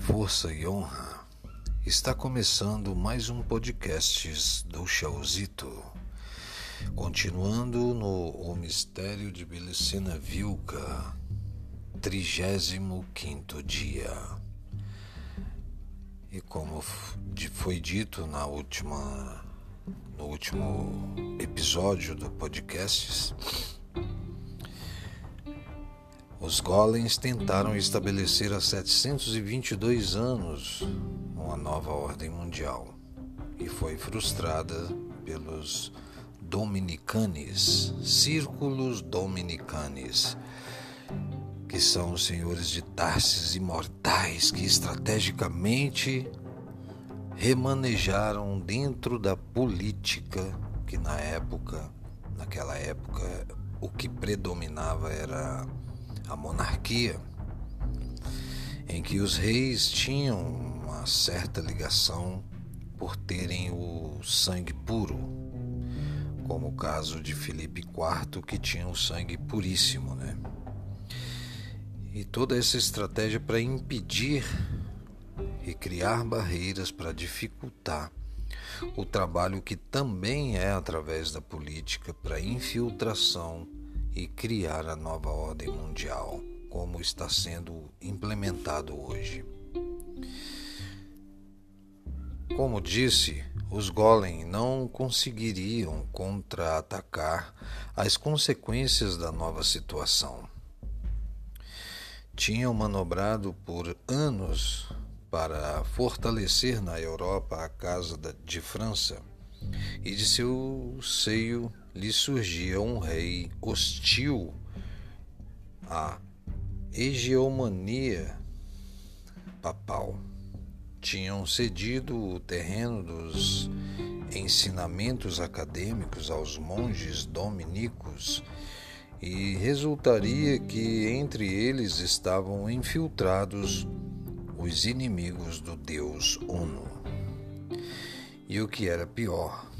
Força e honra. Está começando mais um podcast do Chauzito. Continuando no O Mistério de Belicena Vilca, 35 dia. E como foi dito na última no último episódio do podcast, os golems tentaram estabelecer há 722 anos uma nova ordem mundial e foi frustrada pelos dominicanes, círculos dominicanes, que são os senhores de Tarsis imortais que estrategicamente remanejaram dentro da política que na época, naquela época, o que predominava era a monarquia, em que os reis tinham uma certa ligação por terem o sangue puro, como o caso de Filipe IV, que tinha o sangue puríssimo, né? E toda essa estratégia para impedir e criar barreiras para dificultar o trabalho que também é através da política para infiltração e criar a nova ordem mundial, como está sendo implementado hoje. Como disse, os Golem não conseguiriam contra-atacar as consequências da nova situação. Tinham manobrado por anos para fortalecer na Europa a Casa de França e de seu seio lhe surgia um rei hostil à hegemonia papal. Tinham cedido o terreno dos ensinamentos acadêmicos aos monges dominicos e resultaria que entre eles estavam infiltrados os inimigos do Deus Uno. E o que era pior,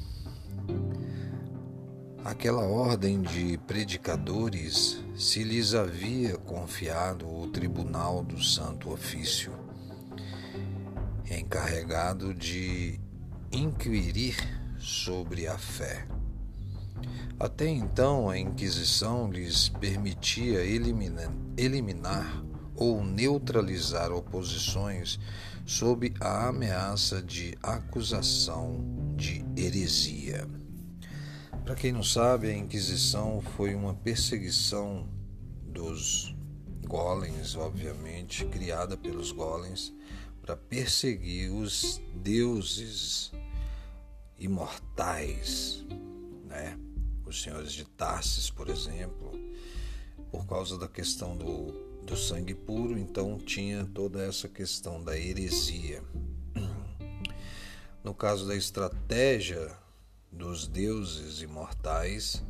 Aquela ordem de predicadores se lhes havia confiado o tribunal do Santo Ofício, encarregado de inquirir sobre a fé. Até então, a Inquisição lhes permitia eliminar, eliminar ou neutralizar oposições sob a ameaça de acusação de heresia. Para quem não sabe, a Inquisição foi uma perseguição dos golems, obviamente, criada pelos golems para perseguir os deuses imortais, né? Os senhores de Tarsis, por exemplo, por causa da questão do, do sangue puro, então tinha toda essa questão da heresia. No caso da estratégia dos deuses imortais,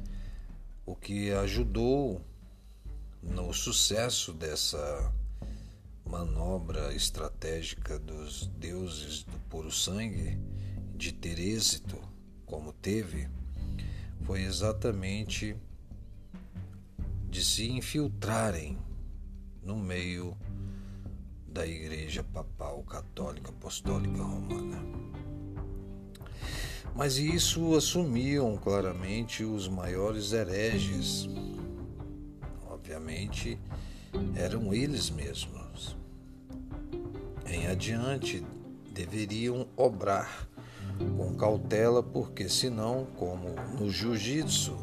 o que ajudou no sucesso dessa manobra estratégica dos deuses do puro sangue de ter êxito como teve foi exatamente de se infiltrarem no meio da Igreja Papal Católica Apostólica Romana. Mas isso assumiam claramente os maiores hereges. Obviamente, eram eles mesmos. Em adiante, deveriam obrar com cautela, porque senão, como no jiu-jitsu,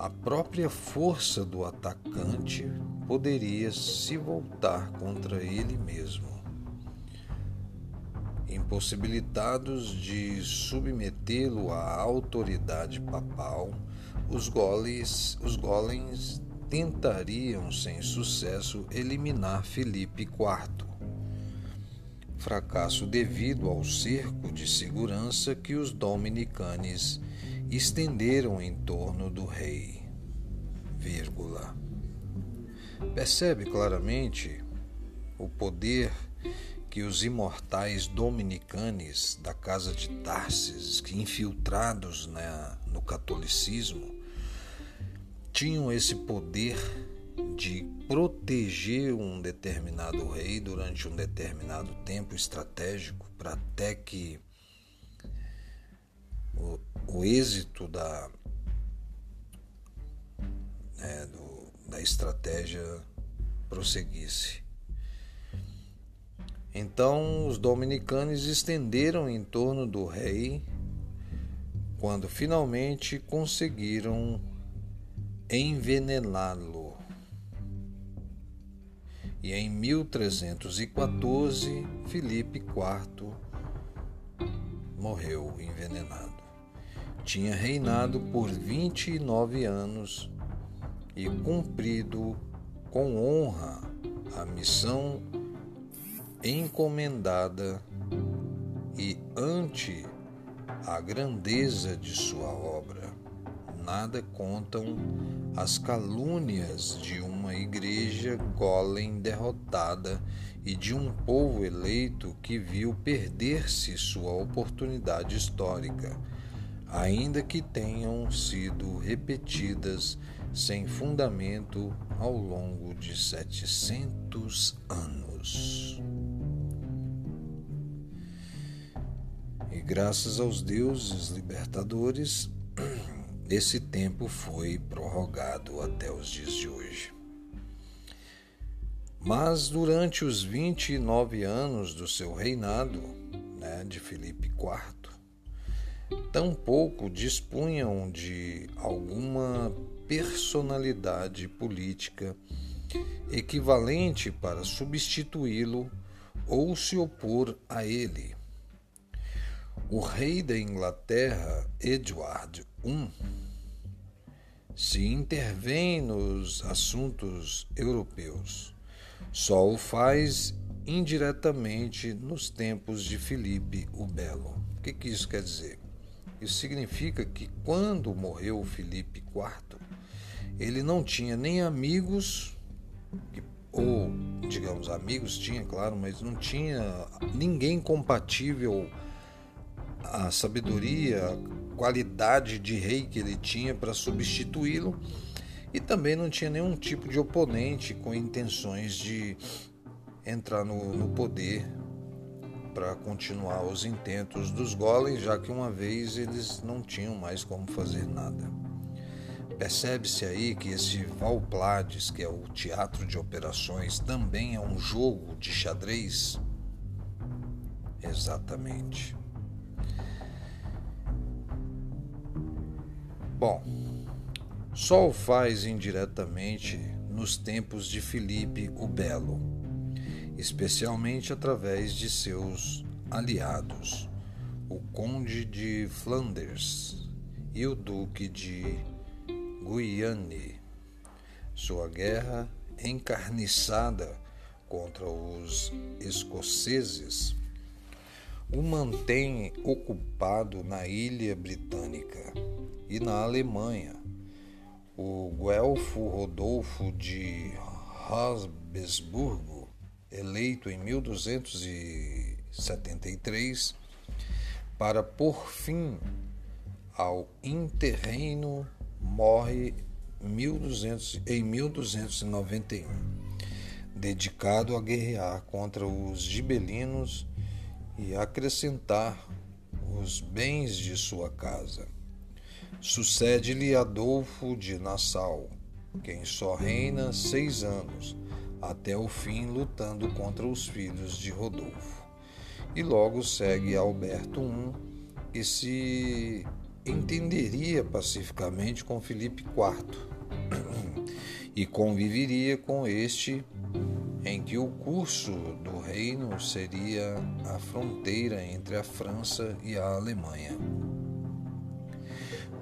a própria força do atacante poderia se voltar contra ele mesmo impossibilitados de submetê-lo à autoridade papal, os golems, os golems tentariam sem sucesso eliminar Filipe IV. Fracasso devido ao cerco de segurança que os dominicanes estenderam em torno do rei. Vírgula. Percebe claramente o poder que os imortais dominicanes da casa de Tarsis, que infiltrados no catolicismo, tinham esse poder de proteger um determinado rei durante um determinado tempo estratégico para até que o, o êxito da, da estratégia prosseguisse. Então os dominicanos estenderam em torno do rei quando finalmente conseguiram envenená-lo. E em 1314, Filipe IV morreu envenenado. Tinha reinado por 29 anos e cumprido com honra a missão encomendada e ante a grandeza de sua obra. Nada contam as calúnias de uma igreja golem derrotada e de um povo eleito que viu perder-se sua oportunidade histórica, ainda que tenham sido repetidas sem fundamento ao longo de 700 anos. E graças aos deuses libertadores, esse tempo foi prorrogado até os dias de hoje. Mas durante os 29 anos do seu reinado, né, de Filipe IV, tampouco dispunham de alguma personalidade política equivalente para substituí-lo ou se opor a ele. O rei da Inglaterra, Edward I, se intervém nos assuntos europeus. Só o faz indiretamente nos tempos de Filipe o Belo. O que, que isso quer dizer? Isso significa que quando morreu Filipe IV, ele não tinha nem amigos, ou, digamos, amigos tinha, claro, mas não tinha ninguém compatível à sabedoria, à qualidade de rei que ele tinha para substituí-lo, e também não tinha nenhum tipo de oponente com intenções de entrar no, no poder para continuar os intentos dos golems, já que uma vez eles não tinham mais como fazer nada. Percebe-se aí que esse Valplades, que é o teatro de operações, também é um jogo de xadrez? Exatamente. Bom, só o faz indiretamente nos tempos de Filipe o Belo, especialmente através de seus aliados, o Conde de Flanders e o Duque de Guiane. Sua guerra encarniçada contra os escoceses o mantém ocupado na ilha britânica e na Alemanha. O Guelfo Rodolfo de Habsburgo, eleito em 1273 para pôr fim ao interreino morre 1200, em 1291, dedicado a guerrear contra os gibelinos e acrescentar os bens de sua casa. Sucede-lhe Adolfo de Nassau, quem só reina seis anos, até o fim lutando contra os filhos de Rodolfo. E logo segue Alberto I, que se entenderia pacificamente com Filipe IV e conviveria com este, em que o curso do reino seria a fronteira entre a França e a Alemanha.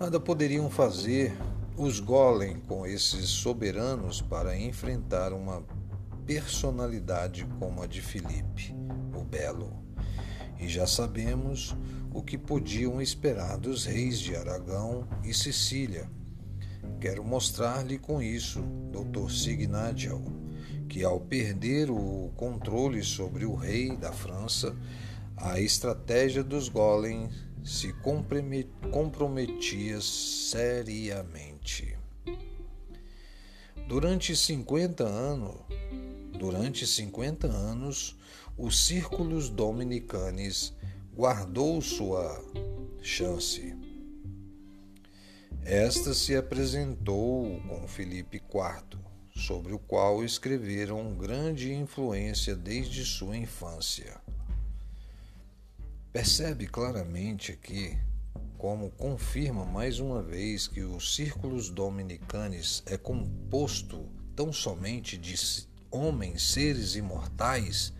Nada poderiam fazer os Golem com esses soberanos para enfrentar uma personalidade como a de Filipe, o Belo. E já sabemos o que podiam esperar dos reis de Aragão e Sicília. Quero mostrar-lhe com isso, Dr. Signadial, que ao perder o controle sobre o rei da França, a estratégia dos Golem se comprometia seriamente. Durante 50 anos, durante 50 anos, os círculos dominicanes guardou sua chance. Esta se apresentou com Felipe IV, sobre o qual escreveram grande influência desde sua infância. Percebe claramente aqui como confirma mais uma vez que os círculos dominicanes é composto tão somente de homens, seres imortais,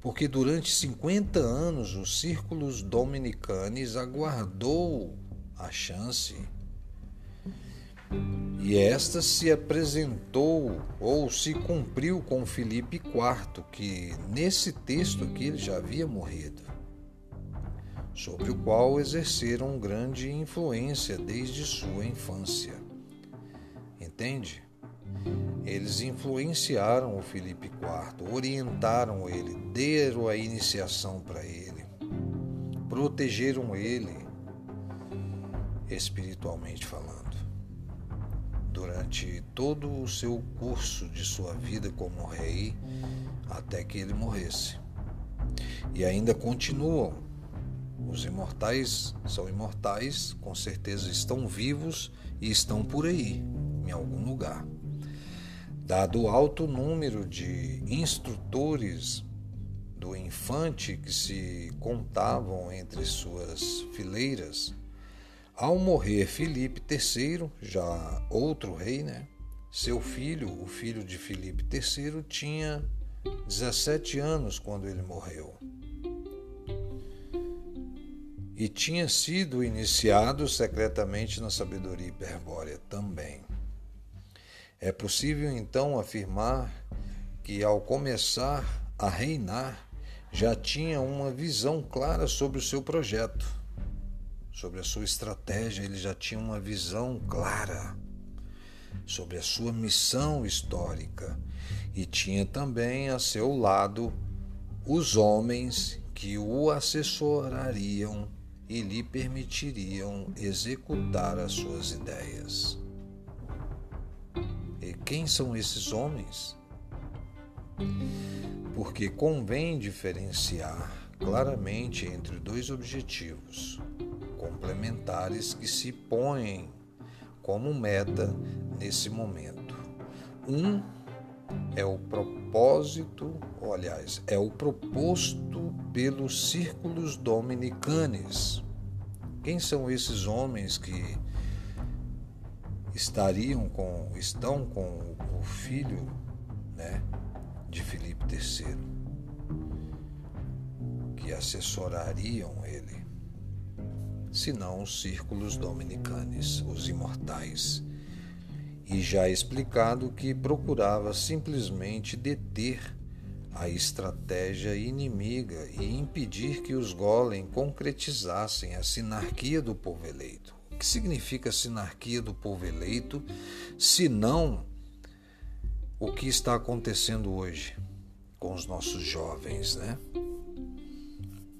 porque durante 50 anos os círculos dominicanes aguardou a chance e esta se apresentou ou se cumpriu com Filipe IV, que nesse texto aqui ele já havia morrido, sobre o qual exerceram grande influência desde sua infância. Entende? Eles influenciaram o Filipe IV, orientaram ele, deram a iniciação para ele, protegeram ele espiritualmente falando durante todo o seu curso de sua vida como rei até que ele morresse. E ainda continuam. Os imortais são imortais, com certeza estão vivos e estão por aí, em algum lugar. Dado o alto número de instrutores do infante que se contavam entre suas fileiras, ao morrer Filipe III, já outro rei, né? Seu filho, o filho de Filipe III, tinha 17 anos quando ele morreu. E tinha sido iniciado secretamente na sabedoria hiperbórea também. É possível então afirmar que ao começar a reinar já tinha uma visão clara sobre o seu projeto sobre a sua estratégia, ele já tinha uma visão clara sobre a sua missão histórica e tinha também a seu lado os homens que o assessorariam e lhe permitiriam executar as suas ideias. Quem são esses homens? Porque convém diferenciar claramente entre dois objetivos complementares que se põem como meta nesse momento. Um é o propósito, ou aliás, é o proposto pelos círculos dominicanes. Quem são esses homens que estariam com, estão com o filho, né, de Filipe III, que assessorariam ele? senão os círculos dominicanes, os imortais. E já explicado que procurava simplesmente deter a estratégia inimiga e impedir que os golem concretizassem a sinarquia do povo eleito. Que significa a sinarquia do povo eleito, se não o que está acontecendo hoje com os nossos jovens, né?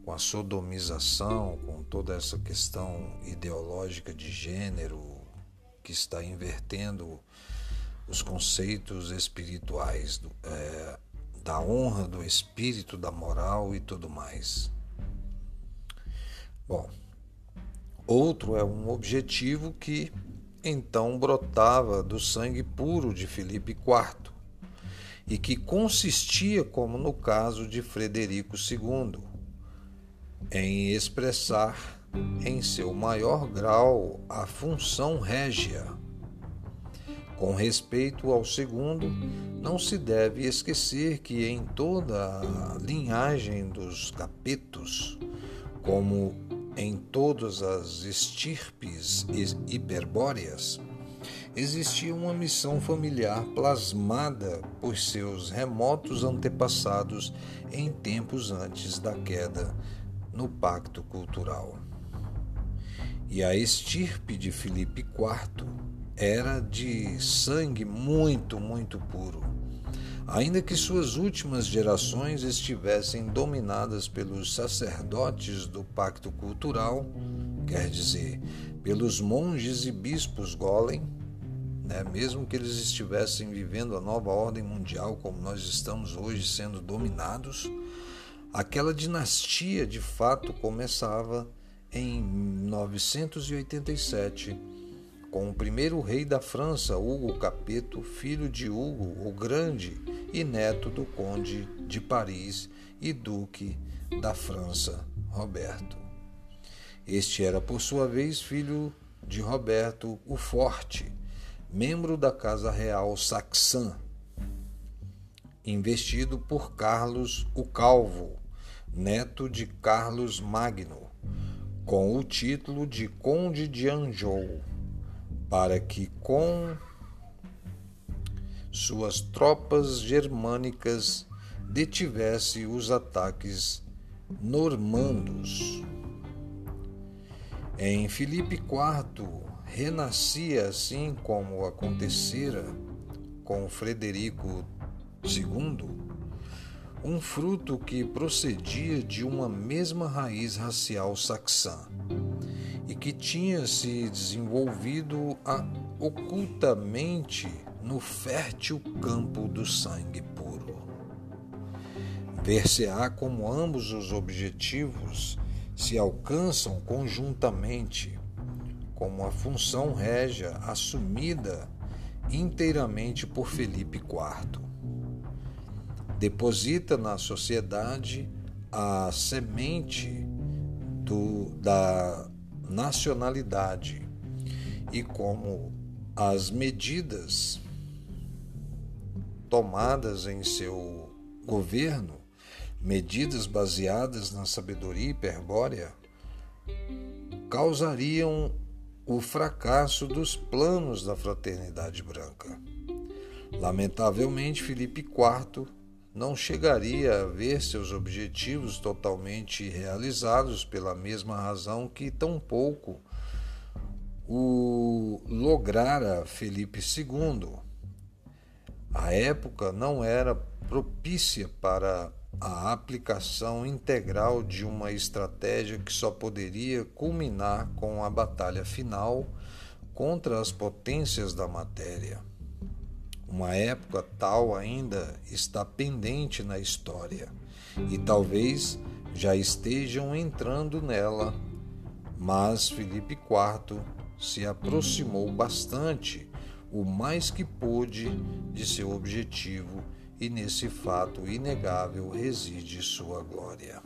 com a sodomização, com toda essa questão ideológica de gênero que está invertendo os conceitos espirituais do, é, da honra, do espírito, da moral e tudo mais. Bom, outro é um objetivo que então brotava do sangue puro de Filipe IV e que consistia, como no caso de Frederico II, em expressar em seu maior grau a função régia. Com respeito ao segundo, não se deve esquecer que em toda a linhagem dos capetos, como em todas as estirpes hiperbóreas, existia uma missão familiar plasmada por seus remotos antepassados em tempos antes da queda no pacto cultural. E a estirpe de Filipe IV era de sangue muito, muito puro. Ainda que suas últimas gerações estivessem dominadas pelos sacerdotes do pacto cultural, quer dizer, pelos monges e bispos Golem, né? mesmo que eles estivessem vivendo a nova ordem mundial como nós estamos hoje sendo dominados, aquela dinastia de fato começava em 987 com o primeiro rei da França, Hugo Capeto, filho de Hugo o Grande e neto do conde de Paris e duque da França, Roberto. Este era, por sua vez, filho de Roberto o Forte, membro da Casa Real Saxã, investido por Carlos o Calvo, neto de Carlos Magno, com o título de Conde de Anjou, para que com suas tropas germânicas detivesse os ataques normandos. Em Filipe IV, renascia assim como acontecera com Frederico II, um fruto que procedia de uma mesma raiz racial saxã e que tinha se desenvolvido ocultamente no fértil campo do sangue puro. Ver-se-á como ambos os objetivos se alcançam conjuntamente como a função régia assumida inteiramente por Felipe IV. Deposita na sociedade a semente do, da nacionalidade e como as medidas tomadas em seu governo, medidas baseadas na sabedoria hiperbórea, causariam o fracasso dos planos da fraternidade branca. Lamentavelmente, Felipe IV não chegaria a ver seus objetivos totalmente realizados pela mesma razão que tampouco o lograra Felipe II. A época não era propícia para a aplicação integral de uma estratégia que só poderia culminar com a batalha final contra as potências da matéria. Uma época tal ainda está pendente na história e talvez já estejam entrando nela, mas Felipe IV se aproximou bastante, o mais que pôde, de seu objetivo e nesse fato inegável reside sua glória.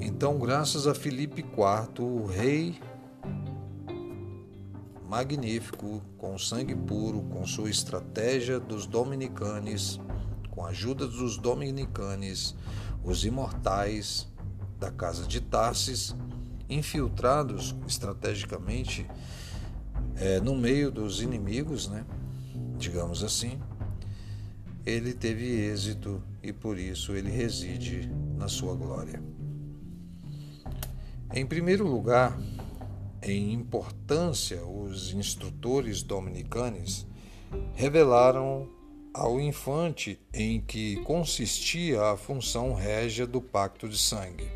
Então, graças a Filipe IV, o rei magnífico, com sangue puro, com sua estratégia dos dominicanes, com a ajuda dos dominicanes, os imortais da casa de Tarsis, infiltrados estrategicamente é, no meio dos inimigos, né? digamos assim, ele teve êxito e por isso ele reside na sua glória. Em primeiro lugar, em importância, os instrutores dominicanos revelaram ao infante em que consistia a função régia do pacto de sangue,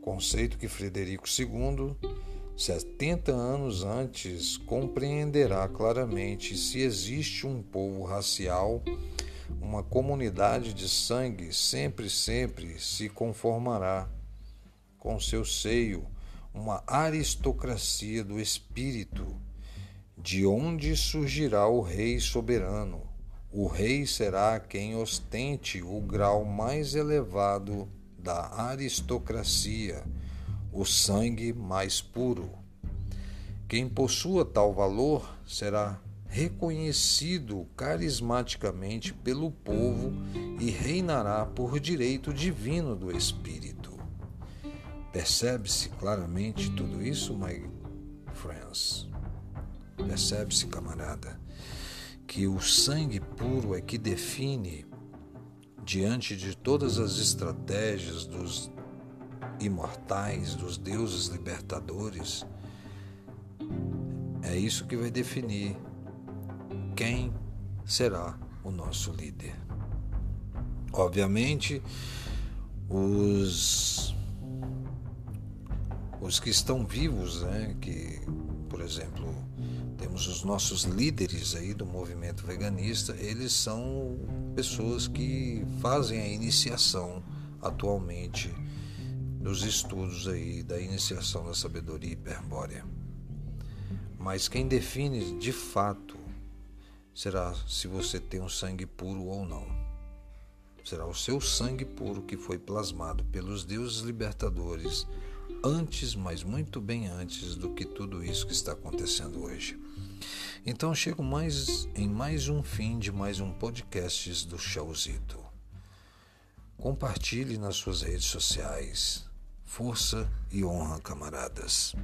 conceito que Frederico II 70 anos antes, compreenderá claramente se existe um povo racial, uma comunidade de sangue sempre, sempre se conformará com seu seio uma aristocracia do espírito, de onde surgirá o rei soberano. O rei será quem ostente o grau mais elevado da aristocracia o sangue mais puro. Quem possua tal valor será reconhecido carismaticamente pelo povo e reinará por direito divino do Espírito. Percebe-se claramente tudo isso, my friends? Percebe-se, camarada, que o sangue puro é que define, diante de todas as estratégias dos imortais, dos deuses libertadores, é isso que vai definir quem será o nosso líder. Obviamente, os os que estão vivos, né, que, por exemplo, temos os nossos líderes aí do movimento veganista, eles são pessoas que fazem a iniciação atualmente dos estudos aí da iniciação da sabedoria hiperbórea. Mas quem define de fato será se você tem um sangue puro ou não. Será o seu sangue puro que foi plasmado pelos deuses libertadores antes, mas muito bem antes do que tudo isso que está acontecendo hoje. Então chego mais em mais um fim de mais um podcast do Chauzito. Compartilhe nas suas redes sociais. Força e honra, camaradas.